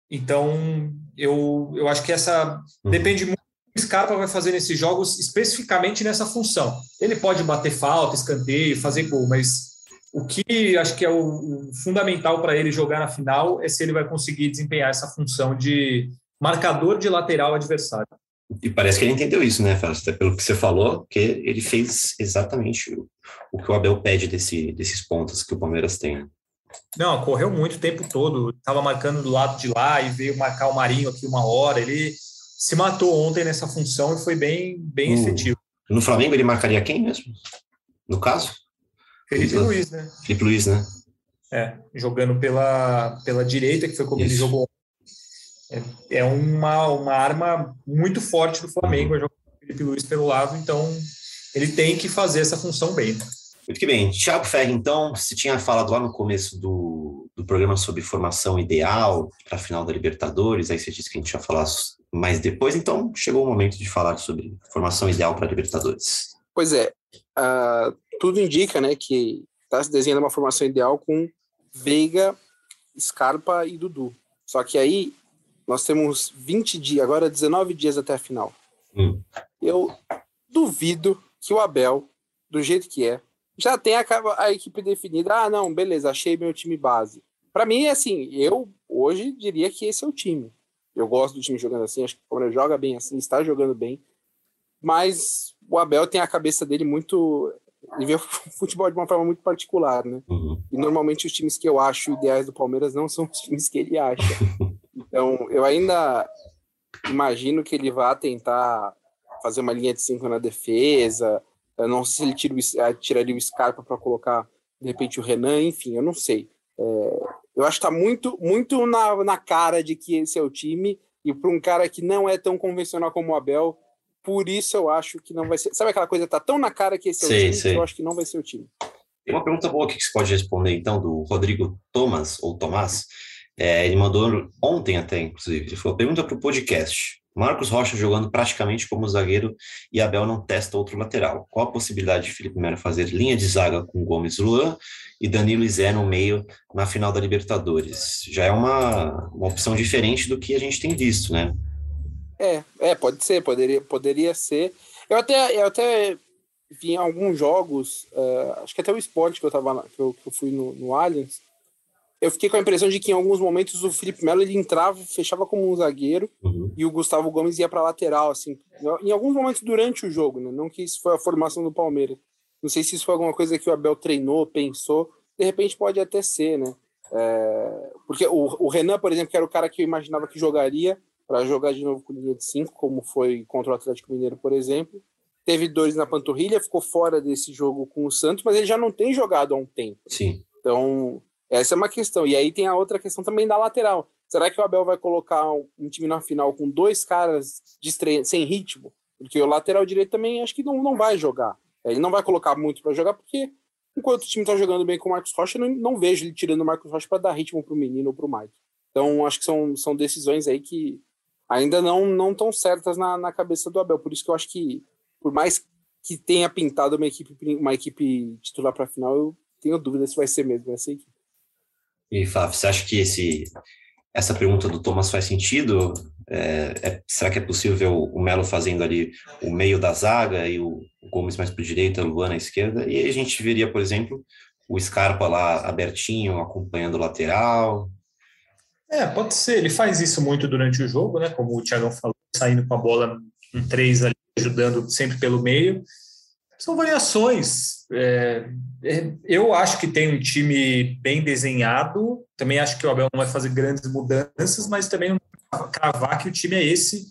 Então, eu, eu acho que essa uhum. depende muito Scarpa vai fazer nesses jogos especificamente nessa função. Ele pode bater falta, escanteio, fazer gol, mas o que acho que é o, o fundamental para ele jogar na final é se ele vai conseguir desempenhar essa função de marcador de lateral adversário. E parece que ele entendeu isso, né, Fausto? Até pelo que você falou, que ele fez exatamente o, o que o Abel pede desse, desses pontos que o Palmeiras tem. Não, correu muito o tempo todo, estava marcando do lado de lá e veio marcar o Marinho aqui uma hora. Ele se matou ontem nessa função e foi bem, bem efetivo. No Flamengo ele marcaria quem mesmo? No caso? Felipe Luiz, né? Felipe Luiz, né? É, jogando pela, pela direita, que foi como Isso. ele jogou. É, é, uma, uma arma muito forte do Flamengo, uhum. o Felipe Luiz pelo lado, então ele tem que fazer essa função bem. Muito que bem. Thiago Ferri, então, você tinha falado lá no começo do, do programa sobre formação ideal para a final da Libertadores, aí você disse que a gente ia falar mais depois, então chegou o momento de falar sobre formação ideal para a Libertadores. Pois é, uh, tudo indica né, que está se desenhando uma formação ideal com Veiga, Scarpa e Dudu. Só que aí nós temos 20 dias, agora 19 dias até a final. Hum. Eu duvido que o Abel, do jeito que é, já tenha a, a equipe definida. Ah, não, beleza, achei meu time base. Para mim, assim, eu hoje diria que esse é o time. Eu gosto do time jogando assim, acho que o Palmeiras joga bem assim, está jogando bem. Mas o Abel tem a cabeça dele muito. Ele vê o futebol de uma forma muito particular, né? Uhum. E normalmente os times que eu acho ideais do Palmeiras não são os times que ele acha. Então, eu ainda imagino que ele vá tentar fazer uma linha de cinco na defesa. Eu não sei se ele tira o, tiraria o Scarpa para colocar, de repente, o Renan, enfim, eu não sei. É, eu acho que está muito, muito na, na cara de que esse é o time, e para um cara que não é tão convencional como o Abel, por isso eu acho que não vai ser. Sabe aquela coisa, tá tão na cara que esse é o time, que eu acho que não vai ser o time. Tem uma pergunta boa aqui que você pode responder, então, do Rodrigo Thomas, ou Tomás. É, ele mandou ontem até, inclusive. Ele falou: pergunta para o podcast. Marcos Rocha jogando praticamente como zagueiro e Abel não testa outro lateral. Qual a possibilidade de Felipe Melo fazer linha de zaga com Gomes Luan e Danilo e Zé no meio na final da Libertadores? Já é uma, uma opção diferente do que a gente tem visto, né? É, é pode ser, poderia, poderia ser. Eu até, eu até vi em alguns jogos, uh, acho que até o esporte que eu tava que eu, que eu fui no, no Allianz, eu fiquei com a impressão de que em alguns momentos o Felipe Melo ele entrava, fechava como um zagueiro Uhum. e o Gustavo Gomes ia para lateral, assim, em alguns momentos durante o jogo, né? Não que isso foi a formação do Palmeiras. Não sei se isso foi alguma coisa que o Abel treinou, pensou. De repente pode até ser, né? É, porque o, o, Renan, por exemplo, que era o cara que eu imaginava que jogaria para jogar de novo com linha de 5, como foi contra o Atlético Mineiro, por exemplo. Teve dois na panturrilha, ficou fora desse jogo com o Santos, mas ele já não tem jogado há um tempo. Sim. Então, essa é uma questão. E aí tem a outra questão também da lateral. Será que o Abel vai colocar um time na final com dois caras sem ritmo? Porque o lateral direito também acho que não, não vai jogar. Ele não vai colocar muito para jogar, porque enquanto o time está jogando bem com o Marcos Rocha, eu não, não vejo ele tirando o Marcos Rocha para dar ritmo para o menino ou para o Mike. Então, acho que são, são decisões aí que ainda não não estão certas na, na cabeça do Abel. Por isso que eu acho que, por mais que tenha pintado uma equipe, uma equipe titular para a final, eu tenho dúvida se vai ser mesmo essa equipe. E, Fábio, você acha que esse, essa pergunta do Thomas faz sentido? É, é, será que é possível o, Melo fazendo ali o meio da zaga e o, o Gomes mais para a direita, o Luan na esquerda? E aí a gente veria, por exemplo, o Scarpa lá abertinho, acompanhando o lateral. É, pode ser. Ele faz isso muito durante o jogo, né? Como o Thiago falou, saindo com a bola em três ali, ajudando sempre pelo meio são variações. É, é, eu acho que tem um time bem desenhado. Também acho que o Abel não vai fazer grandes mudanças, mas também não cravar que o time é esse,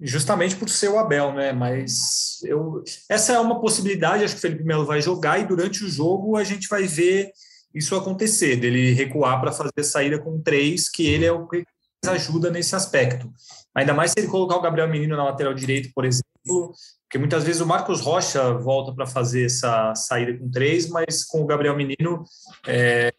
justamente por ser o Abel, né? Mas eu, essa é uma possibilidade. Acho que o Felipe Melo vai jogar e durante o jogo a gente vai ver isso acontecer, dele recuar para fazer saída com três, que ele é o que ajuda nesse aspecto. Ainda mais se ele colocar o Gabriel Menino na lateral direito, por exemplo, porque muitas vezes o Marcos Rocha volta para fazer essa saída com três, mas com o Gabriel Menino é,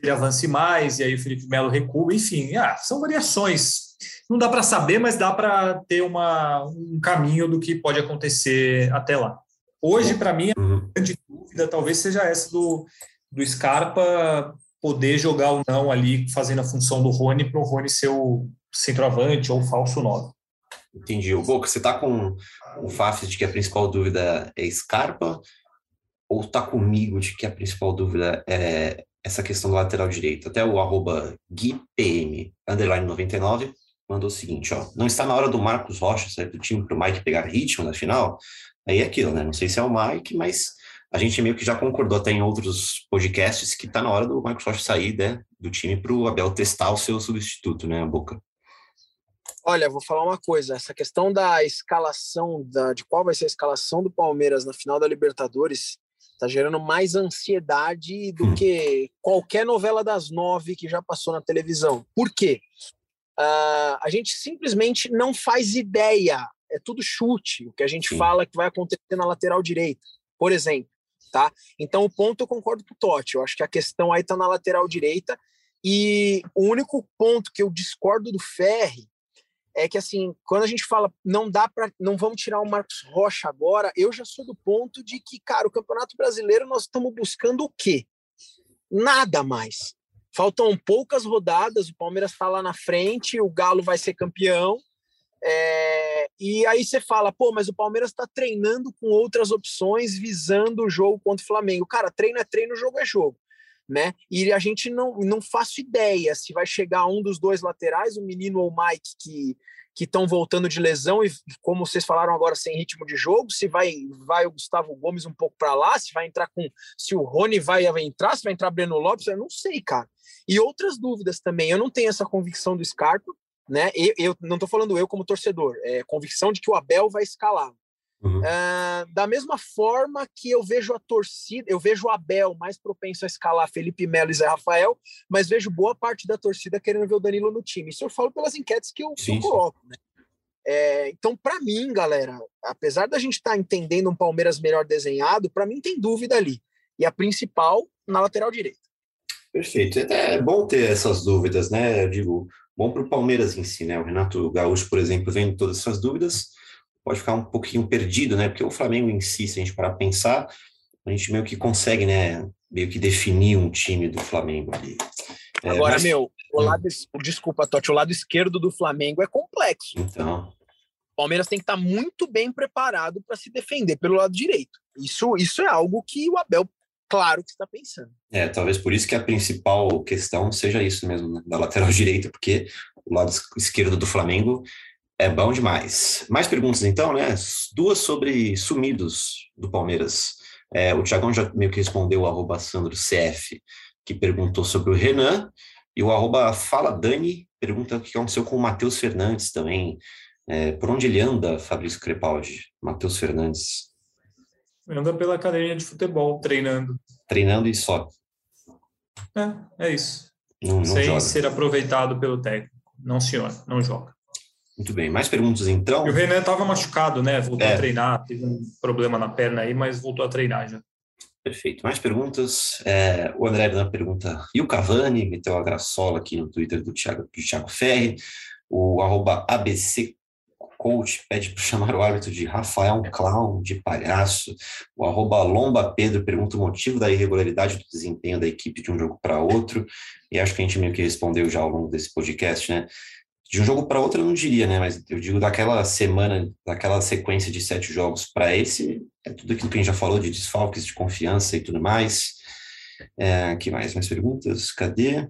ele avance mais, e aí o Felipe Melo recua, enfim, ah, são variações. Não dá para saber, mas dá para ter uma, um caminho do que pode acontecer até lá. Hoje, para mim, a Uhum. grande dúvida talvez seja essa do, do Scarpa poder jogar ou não ali, fazendo a função do Rony, para o Rony ser o centroavante ou falso 9. Entendi. O Boca, você tá com o Fafs de que a principal dúvida é Scarpa? Ou tá comigo de que a principal dúvida é essa questão do lateral direito? Até o arroba GuiPM, underline 99, mandou o seguinte, ó. Não está na hora do Marcos Rocha sair do time para o Mike pegar ritmo na final? Aí é aquilo, né? Não sei se é o Mike, mas a gente meio que já concordou até em outros podcasts que tá na hora do Marcos Rocha sair né, do time para o Abel testar o seu substituto, né, Boca? Olha, vou falar uma coisa. Essa questão da escalação, da, de qual vai ser a escalação do Palmeiras na final da Libertadores, tá gerando mais ansiedade do Hum. que qualquer novela das nove que já passou na televisão. Por quê? Ah, a gente simplesmente não faz ideia. É tudo chute. O que a gente Sim. fala que vai acontecer na lateral direita, por exemplo. Tá? Então, o ponto eu concordo com o Totti. Eu acho que a questão aí tá na lateral direita. E o único ponto que eu discordo do Ferri é que assim, quando a gente fala não dá para não vamos tirar o Marcos Rocha agora, eu já sou do ponto de que, cara, o Campeonato Brasileiro nós estamos buscando o quê? Nada mais. Faltam poucas rodadas, o Palmeiras está lá na frente, o Galo vai ser campeão. é, e aí você fala, pô, mas o Palmeiras está treinando com outras opções visando o jogo contra o Flamengo. Cara, treino é treino, jogo é jogo né? E a gente não, não faço ideia se vai chegar um dos dois laterais, o menino ou o Mike, que que estão voltando de lesão e como vocês falaram agora sem ritmo de jogo, se vai vai o Gustavo Gomes um pouco para lá, se vai entrar com se o Rony vai entrar, se vai entrar Breno Lopes, eu não sei, cara. E outras dúvidas também. Eu não tenho essa convicção do Scarpa, né? Eu, eu não estou falando eu como torcedor, é convicção de que o Abel vai escalar. Uhum. Ah, da mesma forma que eu vejo a torcida, eu vejo o Abel mais propenso a escalar Felipe Melo e Zé Rafael, mas vejo boa parte da torcida querendo ver o Danilo no time. Isso eu falo pelas enquetes que eu, que eu coloco. Né? É, então, para mim, galera, apesar da gente estar entendendo um Palmeiras melhor desenhado, para mim tem dúvida ali. E a principal na lateral direita. Perfeito. É bom ter essas dúvidas, né? Eu digo, bom para o Palmeiras em si, né? O Renato Gaúcho, por exemplo, vendo todas essas dúvidas, pode ficar um pouquinho perdido, né? Porque o Flamengo em si, se a gente parar a pensar, a gente meio que consegue, né? Meio que definir um time do Flamengo ali. É, Agora, mas- meu, o Hum. lado, es- desculpa, Totti, o lado esquerdo do Flamengo é complexo. Então, O Palmeiras tem que estar muito bem preparado para se defender pelo lado direito. Isso, isso é algo que o Abel claro que está pensando. É, talvez por isso que a principal questão seja isso mesmo, né? da lateral direita, porque o lado esquerdo do Flamengo é bom demais. Mais perguntas então, né? Duas sobre sumidos do Palmeiras. É, o Thiagão já meio que respondeu o arroba Sandro CF, que perguntou sobre o Renan, e o arroba Fala Dani pergunta o que aconteceu com o Matheus Fernandes também. É, por onde ele anda, Fabrício Crepaldi? Matheus Fernandes. Anda pela academia de futebol, treinando. Treinando e só. É, é isso. Não, não Sem joga. ser aproveitado pelo técnico. Não, senhor, não joga. Muito bem. Mais perguntas então? E o Renan estava machucado, né? Voltou É. a treinar, teve um problema na perna aí, mas voltou a treinar já. Perfeito. Mais perguntas? É, o André Hernan pergunta, e o Cavani? Meteu a graçola aqui no Twitter do Thiago, do Thiago Ferri. O arroba ABC Coach pede para chamar o árbitro de Rafael Clown, de palhaço. O arroba Lomba Pedro pergunta o motivo da irregularidade do desempenho da equipe de um jogo para outro. E acho que a gente meio que respondeu já ao longo desse podcast, né? De um jogo para outro eu não diria, né? Mas eu digo daquela semana, daquela sequência de sete jogos para esse, é tudo aquilo que a gente já falou de desfalques, de confiança e tudo mais. É, que mais? Mais perguntas? Cadê?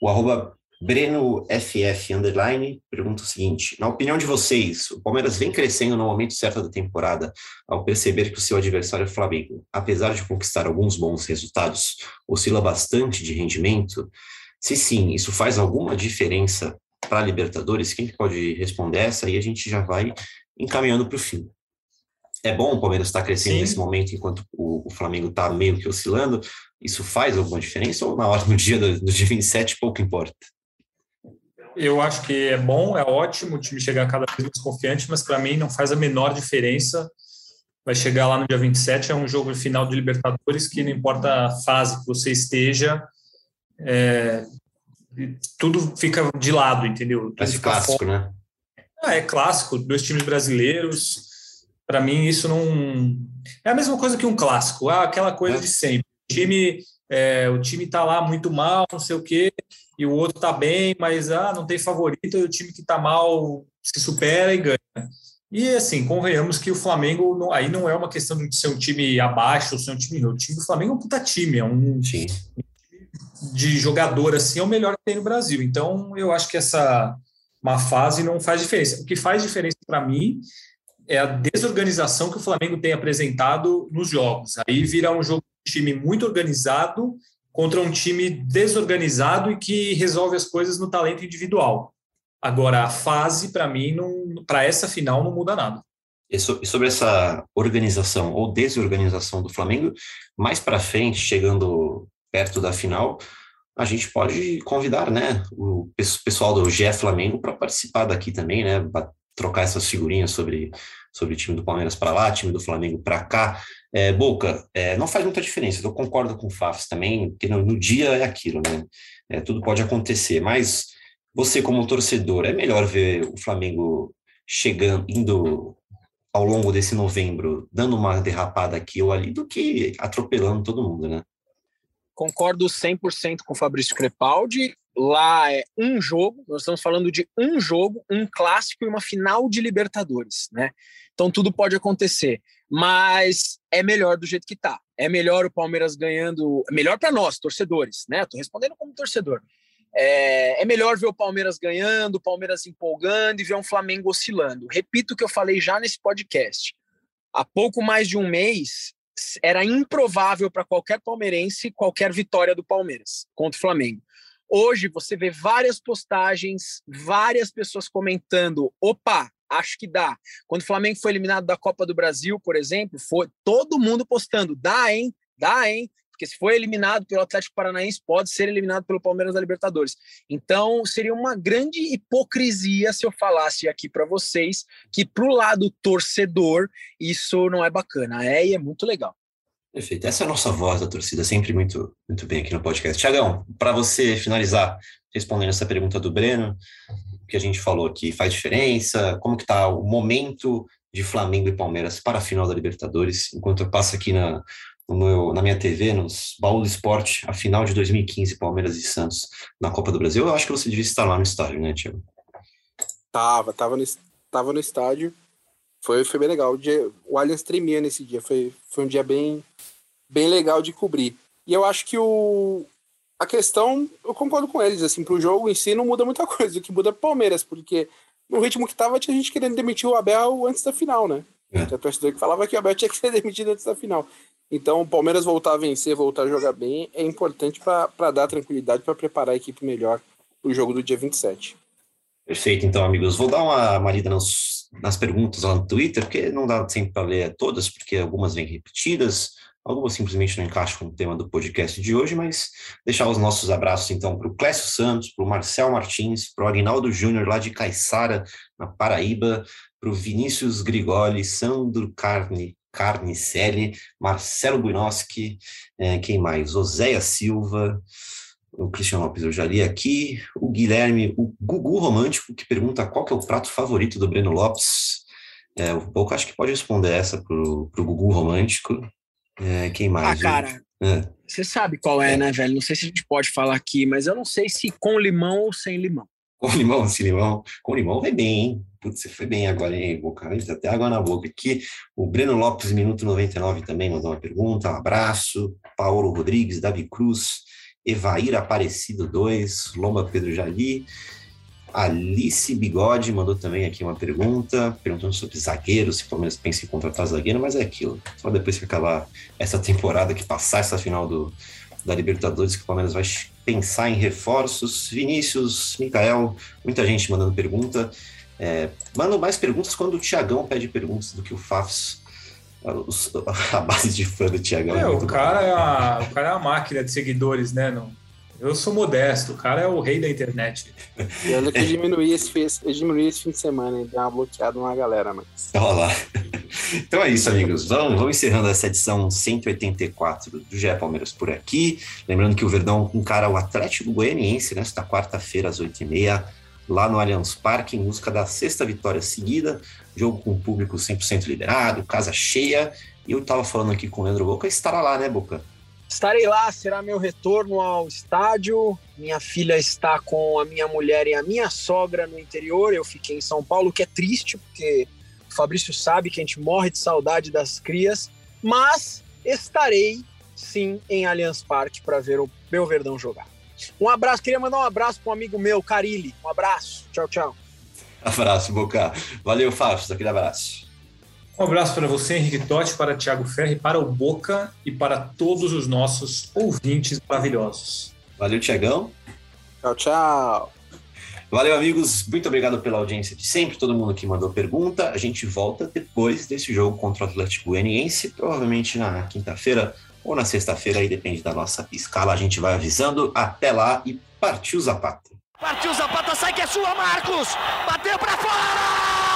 O arroba Breno FF Underline pergunta o seguinte: na opinião de vocês, o Palmeiras vem crescendo no momento certo da temporada ao perceber que o seu adversário é Flamengo, apesar de conquistar alguns bons resultados, oscila bastante de rendimento? Se sim, isso faz alguma diferença para a Libertadores? Quem que pode responder essa? E a gente já vai encaminhando para o fim. É bom o Palmeiras estar crescendo Sim. nesse momento enquanto o, o Flamengo está meio que oscilando? Isso faz alguma diferença ou na hora no dia do, do dia 27 pouco importa? Eu acho que é bom, é ótimo o time chegar cada vez mais confiante, mas para mim não faz a menor diferença. Vai chegar lá no dia 27, é um jogo final de Libertadores que não importa a fase que você esteja, é, tudo fica de lado, entendeu? Tudo fica clássico, né? Ah, é clássico, dois times brasileiros. Para mim, isso não. É a mesma coisa que um clássico, ah, aquela coisa É. de sempre. O time, é, o time tá lá muito mal, não sei o quê, e o outro tá bem, mas ah, não tem favorito, e o time que tá mal se supera e ganha. E assim, convenhamos que o Flamengo não- aí não é uma questão de ser um time abaixo ou ser um time não. O time do Flamengo é um puta time, é um Sim. De jogador assim é o melhor que tem no Brasil. Então, eu acho que essa má fase não faz diferença. O que faz diferença para mim é a desorganização que o Flamengo tem apresentado nos jogos. Aí vira um jogo de time muito organizado contra um time desorganizado e que resolve as coisas no talento individual. Agora, a fase, para mim, para essa final, não muda nada. E sobre essa organização ou desorganização do Flamengo, mais para frente, chegando perto da final, a gente pode convidar, né, o pes- pessoal do GE Flamengo para participar daqui também, né, trocar essas figurinhas sobre sobre time do Palmeiras para lá, time do Flamengo para cá. É, Boca, é, não faz muita diferença. Eu concordo com o Fafs também, que no, no dia é aquilo, né? É, tudo pode acontecer, mas você como torcedor é melhor ver o Flamengo chegando, indo ao longo desse novembro, dando uma derrapada aqui ou ali, do que atropelando todo mundo, né? Concordo 100% com o Fabrício Crepaldi. Lá é um jogo, nós estamos falando de um jogo, um clássico e uma final de Libertadores, né? Então tudo pode acontecer, mas é melhor do jeito que tá. É melhor o Palmeiras ganhando, melhor para nós, torcedores, né? Estou respondendo como torcedor. É, é melhor ver o Palmeiras ganhando, o Palmeiras empolgando e ver um Flamengo oscilando. Repito o que eu falei já nesse podcast. Há pouco mais de um mês, era improvável para qualquer palmeirense qualquer vitória do Palmeiras contra o Flamengo. Hoje você vê várias postagens, várias pessoas comentando: opa, acho que dá. Quando o Flamengo foi eliminado da Copa do Brasil, por exemplo, foi todo mundo postando: dá, hein? Dá, hein? Porque se foi eliminado pelo Atlético Paranaense, pode ser eliminado pelo Palmeiras da Libertadores. Então, seria uma grande hipocrisia se eu falasse aqui para vocês que, para o lado torcedor, isso não é bacana. É e é muito legal. Perfeito. Essa é a nossa voz da torcida, sempre muito, muito bem aqui no podcast. Tiagão, para você finalizar, respondendo essa pergunta do Breno, o que a gente falou aqui faz diferença? Como que está o momento de Flamengo e Palmeiras para a final da Libertadores? Enquanto eu passo aqui na, no meu, na minha TV, nos Baú do Esporte, a final de 2015, Palmeiras e Santos na Copa do Brasil, eu acho que você devia estar lá no estádio, né, Tiago? Tava, tava no, tava no estádio. Foi, foi bem legal. O, dia, o Allianz tremia nesse dia. Foi, foi um dia bem, bem legal de cobrir. E eu acho que o, a questão, eu concordo com eles, assim, pro jogo em si não muda muita coisa, o que muda é o Palmeiras, porque no ritmo que tava tinha gente querendo demitir o Abel antes da final, né? É. Tinha torcedor que falava que o Abel tinha que ser demitido antes da final. Então, o Palmeiras voltar a vencer, voltar a jogar bem, é importante para dar tranquilidade, para preparar a equipe melhor para o jogo do dia 27. Perfeito, então, amigos. Vou dar uma, uma lida nos, nas perguntas lá no Twitter, porque não dá sempre para ler todas, porque algumas vêm repetidas, algumas simplesmente não encaixam com o tema do podcast de hoje, mas deixar os nossos abraços, então, para o Clécio Santos, para o Marcel Martins, para o Agnaldo Júnior, lá de Caiçara, na Paraíba, para o Vinícius Grigoli, Sandro Carne, Carnicelli, Marcelo Buinoski, é, quem mais? Oséia Silva, o Cristiano Lopes eu já li aqui, o Guilherme, o Gugu Romântico, que pergunta qual que é o prato favorito do Breno Lopes. É, o Pouco acho que pode responder essa pro, pro Gugu Romântico. É, quem mais? Ah, cara, é. você sabe qual é, é, né, velho? Não sei se a gente pode falar aqui, mas eu não sei se com limão ou sem limão. Com limão, sem limão. Com limão vai bem, hein? Putz, você foi bem agora, hein, Boca? Até água na boca aqui. O Breno Lopes, minuto 99, também mandou uma pergunta. Um abraço. Paulo Rodrigues, Davi Cruz, Evair Aparecido 2, Lomba Pedro Jali. Alice Bigode mandou também aqui uma pergunta, perguntando sobre zagueiro, se o Palmeiras pensa em contratar zagueiro, mas é aquilo. Só depois que acabar essa temporada, que passar essa final do, da Libertadores, que o Palmeiras vai pensar em reforços. Vinícius, Mikael, muita gente mandando pergunta. É, mandam mais perguntas quando o Tiagão pede perguntas do que o Fafs. A base de fã do Tiagão. É, é o, cara é a, o cara é a máquina de seguidores, né? Não, eu sou modesto, o cara é o rei da internet. E olha que eu diminuí esse, eu diminuí esse fim de semana, deu uma bloqueada numa galera, mas. Olha lá. Então é isso, amigos. Vamos, vamos encerrando essa edição 184 do GE Palmeiras por aqui. Lembrando que o Verdão encara o Atlético Goianiense nesta quarta-feira, às 8h30, lá no Allianz Parque, em busca da sexta vitória seguida. Jogo com o público 100% liberado, casa cheia. E eu estava falando aqui com o Leandro Boca, estará lá, né, Boca? Estarei lá, será meu retorno ao estádio. Minha filha está com a minha mulher e a minha sogra no interior. Eu fiquei em São Paulo, que é triste, porque o Fabrício sabe que a gente morre de saudade das crias. Mas estarei sim em Allianz Parque para ver o meu Verdão jogar. Um abraço, queria mandar um abraço para um amigo meu, Carilli. Um abraço, tchau, tchau. Abraço, Boca. Valeu, Fábio, aquele abraço. Um abraço para você, Henrique Totti, para Thiago Ferri, para o Boca e para todos os nossos ouvintes maravilhosos. Valeu, Tiagão. Tchau, tchau. Valeu, amigos. Muito obrigado pela audiência de sempre, todo mundo que mandou pergunta. A gente volta depois desse jogo contra o Atlético Goianiense, provavelmente na quinta-feira ou na sexta-feira, aí depende da nossa escala. A gente vai avisando. Até lá e partiu Zapata. Partiu Zapata, sai que é sua, Marcos! Bateu para fora!